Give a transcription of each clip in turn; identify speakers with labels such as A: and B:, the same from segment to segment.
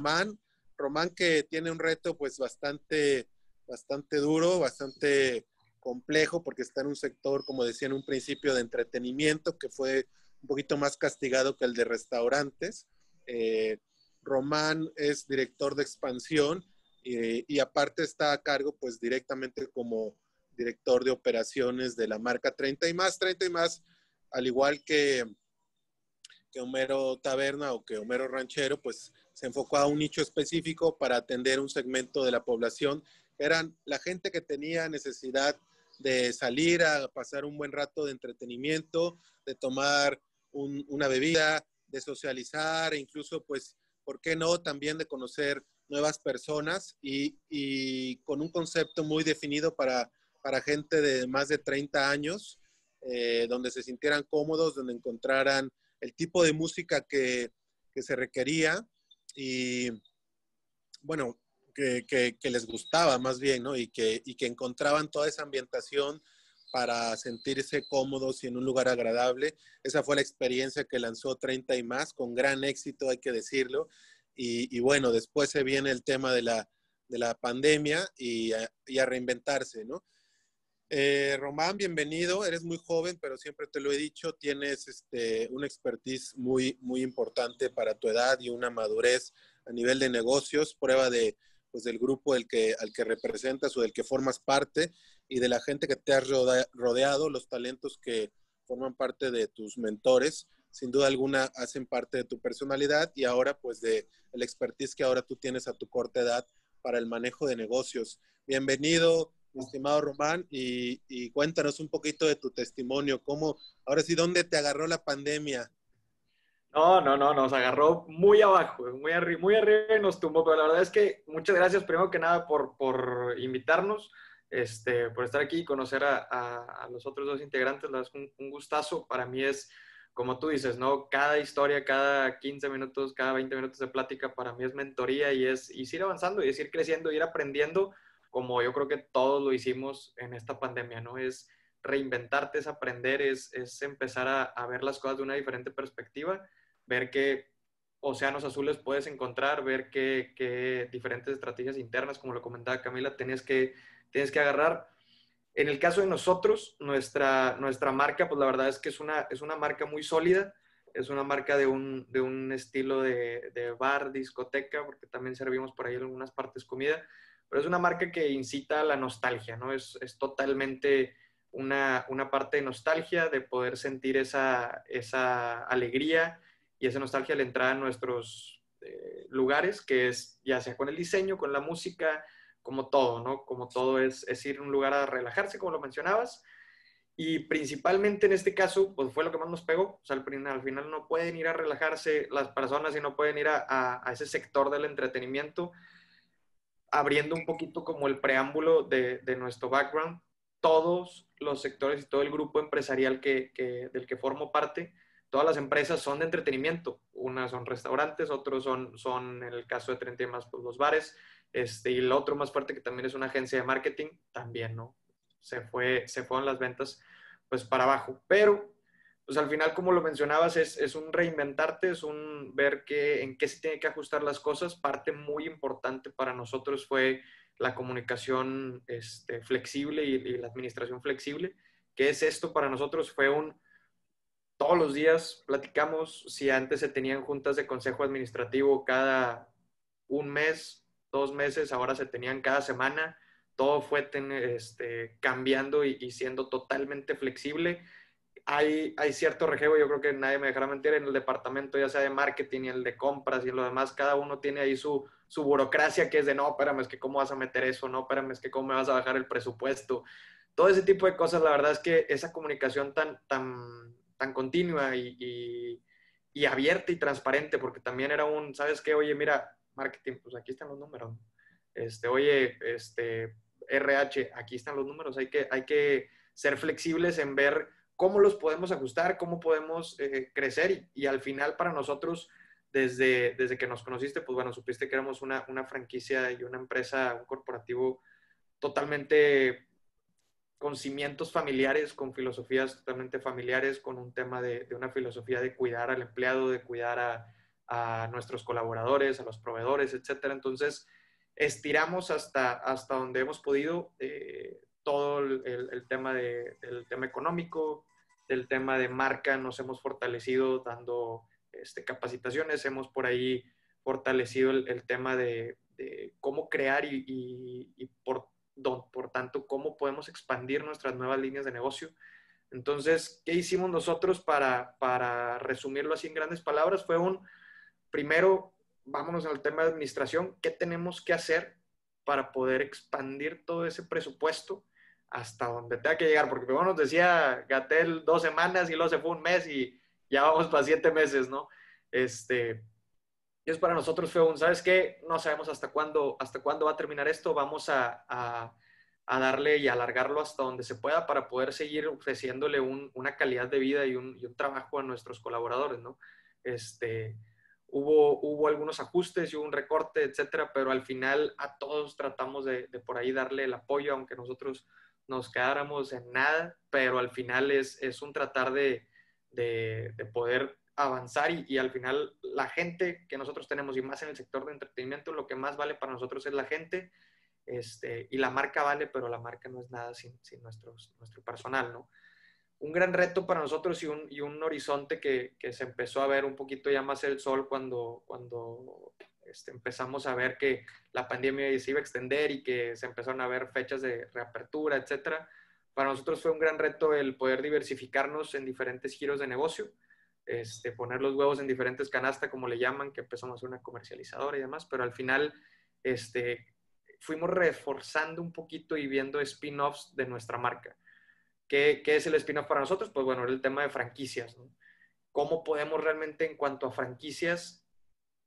A: Román. Román que tiene un reto pues bastante, bastante duro, bastante complejo porque está en un sector, como decía en un principio, de entretenimiento que fue un poquito más castigado que el de restaurantes. Eh, Román es director de expansión y aparte está a cargo pues directamente como director de operaciones de la marca 30 y más, 30 y más, al igual que, que Homero Taberna o que Homero Ranchero, pues se enfocó a un nicho específico para atender un segmento de la población, eran la gente que tenía necesidad de salir a pasar un buen rato de entretenimiento, de tomar una bebida, de socializar e incluso, pues, ¿por qué no? También de conocer nuevas personas y, y con un concepto muy definido para, para gente de más de 30 años, eh, donde se sintieran cómodos, donde encontraran el tipo de música que, que se requería y, bueno, que, les gustaba más bien, ¿no? Y que, y que encontraban toda esa ambientación para sentirse cómodos y en un lugar agradable. Esa fue la experiencia que lanzó 30 y más, con gran éxito, hay que decirlo. Y, y bueno, después se viene el tema de la, de la pandemia y a, y a reinventarse, ¿no? Eh, Román, bienvenido. Eres muy joven, pero siempre te lo he dicho, tienes este, una expertise muy, muy importante para tu edad y una madurez a nivel de negocios, prueba de, pues, del grupo el que, al que representas o del que formas parte y de la gente que te has rodeado, los talentos que forman parte de tus mentores, sin duda alguna hacen parte de tu personalidad y ahora pues de el expertise que ahora tú tienes a tu corta edad para el manejo de negocios. Bienvenido, estimado Román, y, cuéntanos un poquito de tu testimonio. ¿Cómo, ahora sí, dónde te agarró la pandemia?
B: No, no, no, nos agarró muy abajo, muy, arriba, muy arriba y nos tumbó, pero la verdad es que muchas gracias primero que nada por, por invitarnos, este, por estar aquí y conocer a, a, los otros dos integrantes, la un, un, gustazo, para mí es, como tú dices, ¿no? Cada historia, cada 15 minutos, cada 20 minutos de plática, para mí es mentoría y es, y es ir avanzando y es ir creciendo, ir aprendiendo, como yo creo que todos lo hicimos en esta pandemia, ¿no? Es reinventarte, es aprender, es, es empezar a, ver las cosas de una diferente perspectiva, ver qué océanos azules puedes encontrar, ver qué, qué diferentes estrategias internas, como lo comentaba Camila, tienes que, tienes que agarrar. En el caso de nosotros, nuestra, nuestra marca, pues la verdad es que es una, es una marca muy sólida, es una marca de un, de un estilo de, de bar, discoteca, porque también servimos por ahí en algunas partes comida, pero es una marca que incita a la nostalgia, ¿no? Es, es totalmente una, una, parte de nostalgia, de poder sentir esa, esa alegría y esa nostalgia al entrar a nuestros eh, lugares, que es ya sea con el diseño, con la música, como todo, ¿no? Como todo es, es ir a un lugar a relajarse, como lo mencionabas. Y principalmente en este caso, pues fue lo que más nos pegó. O sea, al, al final no pueden ir a relajarse las personas y no pueden ir a, a ese sector del entretenimiento abriendo un poquito como el preámbulo de, nuestro background, todos los sectores y todo el grupo empresarial que, del que formo parte, todas las empresas son de entretenimiento. Unas son restaurantes, otros son, son en el caso de 30 más, pues los bares. Este, y el otro más fuerte que también es una agencia de marketing, también, ¿no? Se, fue, se fueron las ventas pues para abajo. Pero pues al final, como lo mencionabas, es, es un reinventarte, es un ver qué, en qué se tiene que ajustar las cosas. Parte muy importante para nosotros fue la comunicación este, flexible y, la administración flexible. ¿Qué es esto para nosotros? Fue un, todos los días platicamos, si antes se tenían juntas de consejo administrativo cada un mes, dos meses, ahora se tenían cada semana. Todo fue este, cambiando y siendo totalmente flexible hay, cierto rejego, yo creo que nadie me dejará mentir, en el departamento, ya sea de marketing y el de compras y lo demás, cada uno tiene ahí su, burocracia que es de, no, espérame, es que cómo vas a meter eso, no, espérame, es que cómo me vas a bajar el presupuesto. Todo ese tipo de cosas, la verdad es que esa comunicación tan, tan, tan continua y, y, y abierta y transparente, porque también era un, ¿sabes qué? Oye, mira, marketing, pues aquí están los números. Este, oye, este, RH, aquí están los números. Hay que, hay que ser flexibles en ver cómo los podemos ajustar, cómo podemos eh, crecer y, y, al final para nosotros, desde, desde que nos conociste, pues bueno, supiste que éramos una, una franquicia y una empresa, un corporativo totalmente con cimientos familiares, con filosofías totalmente familiares, con un tema de, de una filosofía de cuidar al empleado, de cuidar a, a nuestros colaboradores, a los proveedores, etcétera. Entonces, estiramos hasta, hasta donde hemos podido eh, todo el, tema de, el tema económico, del tema de marca, nos hemos fortalecido dando este, capacitaciones, hemos por ahí fortalecido el, tema de, cómo crear y, por, por tanto cómo podemos expandir nuestras nuevas líneas de negocio. Entonces, ¿qué hicimos nosotros para, para resumirlo así en grandes palabras? Fue un, primero, vámonos al tema de administración, ¿qué tenemos que hacer para poder expandir todo ese presupuesto hasta donde tenga que llegar? Porque primero nos decía Gatel dos semanas y luego se fue un mes y ya vamos para siete meses, ¿no? Este, y es para nosotros fue un, ¿sabes qué? No sabemos hasta cuándo, hasta cuándo va a terminar esto, vamos a, a, darle y alargarlo hasta donde se pueda para poder seguir ofreciéndole una calidad de vida y un, y un trabajo a nuestros colaboradores, ¿no? Este, Hubo, hubo algunos ajustes y hubo un recorte, etcétera, pero al final a todos tratamos de, por ahí darle el apoyo, aunque nosotros nos quedáramos en nada, pero al final es, es un tratar de, de, poder avanzar y, y, al final la gente que nosotros tenemos y más en el sector de entretenimiento, lo que más vale para nosotros es la gente este, y la marca vale, pero la marca no es nada sin, sin nuestros, nuestro personal, ¿no? un gran reto para nosotros y un, y un horizonte que, que, se empezó a ver un poquito ya más el sol cuando, cuando este, empezamos a ver que la pandemia se iba a extender y que se empezaron a ver fechas de reapertura, etcétera. Para nosotros fue un gran reto el poder diversificarnos en diferentes giros de negocio, este, poner los huevos en diferentes canastas, como le llaman, que empezamos a ser una comercializadora y demás, pero al final este, fuimos reforzando un poquito y viendo spin-offs de nuestra marca. ¿Qué, es el spin-off para nosotros? Pues bueno, el tema de franquicias. ¿no? ¿Cómo podemos realmente en cuanto a franquicias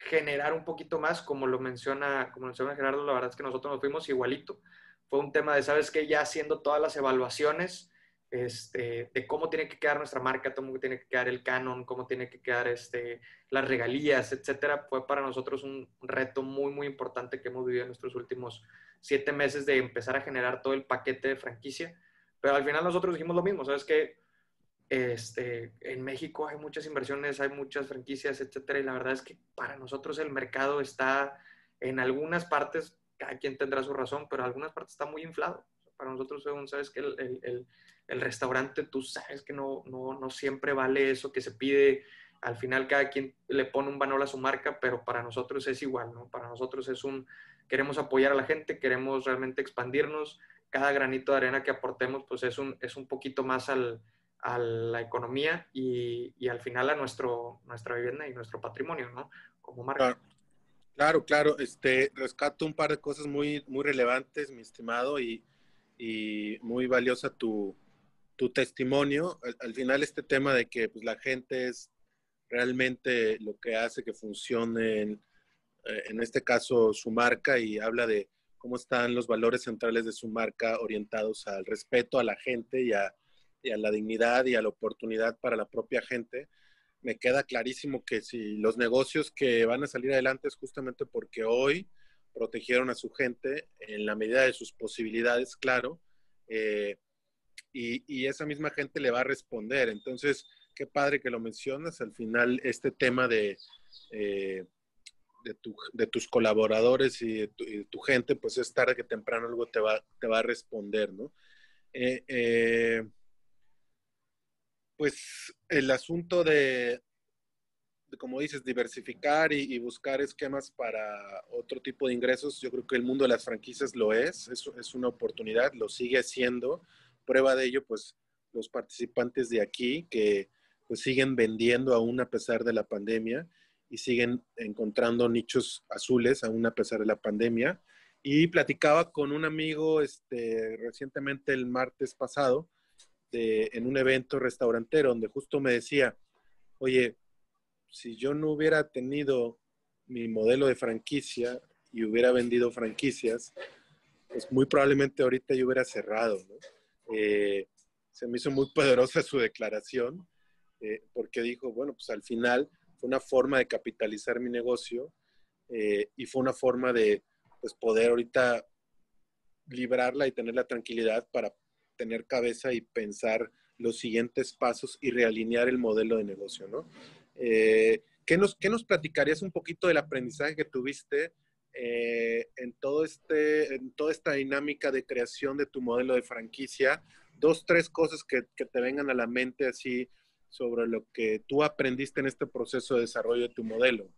B: generar un poquito más? Como lo menciona, como menciona Gerardo, la verdad es que nosotros nos fuimos igualito. Fue un tema de, ¿sabes qué? Ya haciendo todas las evaluaciones este, de cómo tiene que quedar nuestra marca, cómo tiene que quedar el canon, cómo tiene que quedar este, las regalías, etcétera, fue para nosotros un reto muy, muy importante que hemos vivido en nuestros últimos siete meses de empezar a generar todo el paquete de franquicia pero al final nosotros dijimos lo mismo, ¿sabes que este, en México hay muchas inversiones, hay muchas franquicias, etcétera, y la verdad es que para nosotros el mercado está en algunas partes, cada quien tendrá su razón, pero en algunas partes está muy inflado. Para nosotros, según sabes que el, restaurante, tú sabes que no siempre vale eso que se pide. Al final, cada quien le pone un valor a su marca, pero para nosotros es igual, ¿no? Para nosotros es un, queremos apoyar a la gente, queremos realmente expandirnos, cada granito de arena que aportemos, pues es un, es un poquito más al, a la economía y, y, al final a nuestro, nuestra vivienda y nuestro patrimonio, ¿no? Como marca.
A: Claro, claro, Este, rescato un par de cosas muy, muy relevantes, mi estimado, y, y muy valiosa tu, tu testimonio. Al, final este tema de que pues, la gente es realmente lo que hace que funcione, en, eh, en este caso, su marca y habla de cómo están los valores centrales de su marca orientados al respeto a la gente y a, la dignidad y a la oportunidad para la propia gente. Me queda clarísimo que si los negocios que van a salir adelante es justamente porque hoy protegieron a su gente en la medida de sus posibilidades, claro, eh, y, esa misma gente le va a responder. Entonces, qué padre que lo mencionas. Al final, este tema de... Eh, de, tus colaboradores y de, tu, gente, pues es tarde que temprano algo te va, te va a responder, ¿no? Eh, eh, pues el asunto de, como dices, diversificar y, buscar esquemas para otro tipo de ingresos, yo creo que el mundo de las franquicias lo es, es, es una oportunidad, lo sigue siendo. Prueba de ello, pues los participantes de aquí que pues siguen vendiendo aún a pesar de la pandemia y siguen encontrando nichos azules aún a pesar de la pandemia. Y platicaba con un amigo este, recientemente el martes pasado en un evento restaurantero donde justo me decía, oye, si yo no hubiera tenido mi modelo de franquicia y hubiera vendido franquicias, pues muy probablemente ahorita yo hubiera cerrado. Eh, se me hizo muy poderosa su declaración, eh, porque dijo, bueno, pues al final fue una forma de capitalizar mi negocio eh, y fue una forma de pues, poder ahorita librarla y tener la tranquilidad para tener cabeza y pensar los siguientes pasos y realinear el modelo de negocio, ¿no? Eh, ¿qué nos, ¿qué nos platicarías un poquito del aprendizaje que tuviste eh, en, todo este, en toda esta dinámica de creación de tu modelo de franquicia? Dos, tres cosas que, que te vengan a la mente así sobre lo que tú aprendiste en este proceso de desarrollo de tu modelo.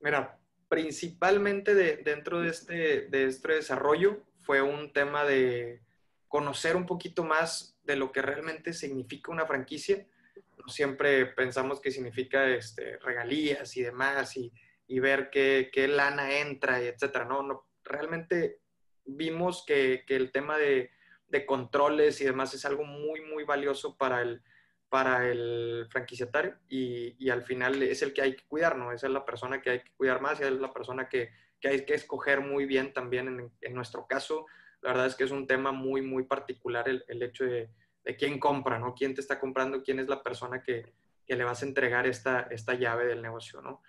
B: Mira, principalmente dentro de este, de este desarrollo fue un tema de conocer un poquito más de lo que realmente significa una franquicia. siempre pensamos que significa este, regalías y demás y, ver qué, qué, lana entra y etcétera. No, no, realmente vimos que, que el tema de, de, controles y demás es algo muy, muy valioso para el, para el franquiciatario y, y, al final es el que hay que cuidar, ¿no? Esa es la persona que hay que cuidar más y es la persona que, que hay que escoger muy bien también en, en, nuestro caso. La verdad es que es un tema muy, muy particular el, el hecho de, de, quién compra, ¿no? Quién te está comprando, quién es la persona que, que, le vas a entregar esta, esta llave del negocio, ¿no?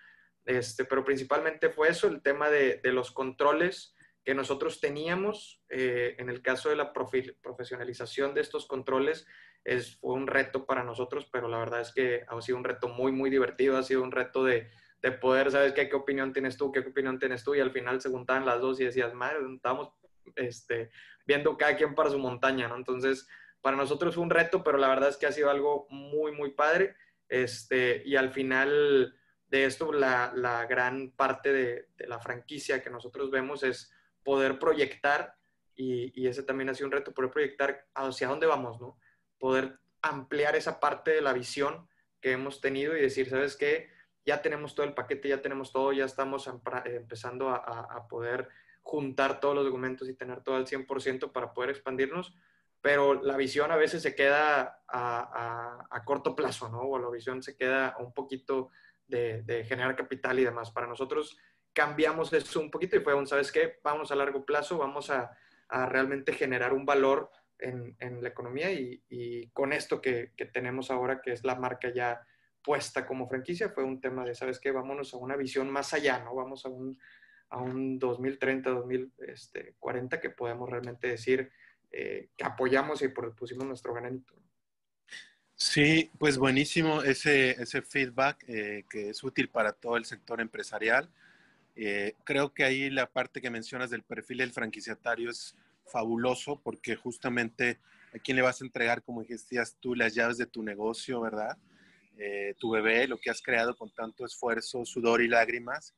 B: Este, pero principalmente fue eso, el tema de, de los controles que nosotros teníamos. Eh, en el caso de la profesionalización de estos controles, es, fue un reto para nosotros, pero la verdad es que ha sido un reto muy, muy divertido, ha sido un reto de, de poder, ¿sabes qué? ¿Qué opinión tienes tú? ¿Qué opinión tienes tú? Y al final se juntaban las dos y decías, madre, estábamos este, viendo cada quien para su montaña. Entonces, para nosotros fue un reto, pero la verdad es que ha sido algo muy, muy padre. Este, y al final de esto, la, la gran parte de, de, la franquicia que nosotros vemos es poder proyectar, y, y ese también ha sido un reto, poder proyectar hacia dónde vamos, ¿no? poder ampliar esa parte de la visión que hemos tenido y decir, ¿sabes qué? Ya tenemos todo el paquete, ya tenemos todo, ya estamos empezando a, poder juntar todos los documentos y tener todo al 100% para poder expandirnos, pero la visión a veces se queda a, corto plazo, ¿no? O la visión se queda un poquito de, de, generar capital y demás. Para nosotros cambiamos eso un poquito y fue un, ¿sabes qué? Vamos a largo plazo, vamos a, realmente generar un valor en, en la economía y, y con esto que, que, tenemos ahora, que es la marca ya puesta como franquicia, fue un tema de, ¿sabes qué? Vámonos a una visión más allá, ¿no? Vamos a un, a un 2030, 2040 este, que podemos realmente decir eh, que apoyamos y pusimos nuestro granito.
A: Sí, pues buenísimo ese, ese feedback eh, que es útil para todo el sector empresarial. Eh, creo que ahí la parte que mencionas del perfil del franquiciatario es fabuloso porque justamente a quién le vas a entregar, como decías tú, las llaves de tu negocio, ¿verdad? Eh, tu bebé, lo que has creado con tanto esfuerzo, sudor y lágrimas,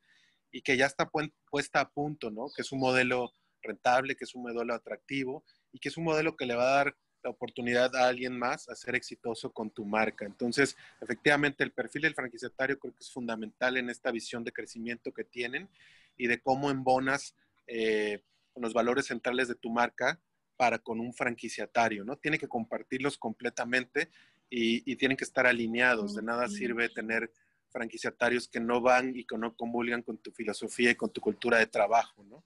A: y que ya está puesta a punto, ¿no? Que es un modelo rentable, que es un modelo atractivo y que es un modelo que le va a dar la oportunidad a alguien más a ser exitoso con tu marca. Entonces, efectivamente, el perfil del franquiciatario creo que es fundamental en esta visión de crecimiento que tienen y de cómo embonas eh, con los valores centrales de tu marca para con un franquiciatario, ¿no? Tiene que compartirlos completamente y, tienen que estar alineados. De nada sirve tener franquiciatarios que no van y que no convulgan con tu filosofía y con tu cultura de trabajo, ¿no?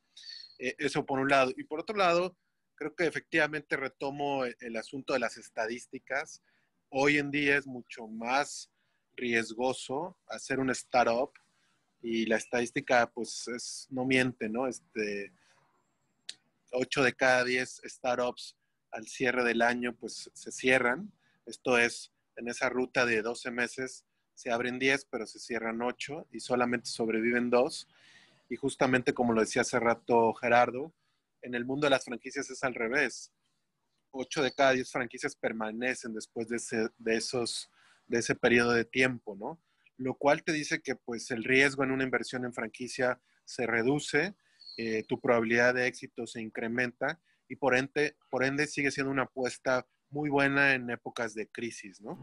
A: Eh, eso por un lado. Y por otro lado, creo que efectivamente retomo el, el asunto de las estadísticas. Hoy en día es mucho más riesgoso hacer un startup y la estadística pues es, no miente, ¿no? Este, 8 de cada 10 startups al cierre del año pues se cierran. Esto es, en esa ruta de 12 meses se abren 10, pero se cierran 8 y solamente sobreviven 2. Y justamente como lo decía hace rato Gerardo, en el mundo de las franquicias es al revés. 8 de cada 10 franquicias permanecen después de ese, de esos, de ese periodo de tiempo, ¿no? Lo cual te dice que pues el riesgo en una inversión en franquicia se reduce eh, tu probabilidad de éxito se incrementa y por ende, por ende sigue siendo una apuesta muy buena en épocas de crisis, ¿no?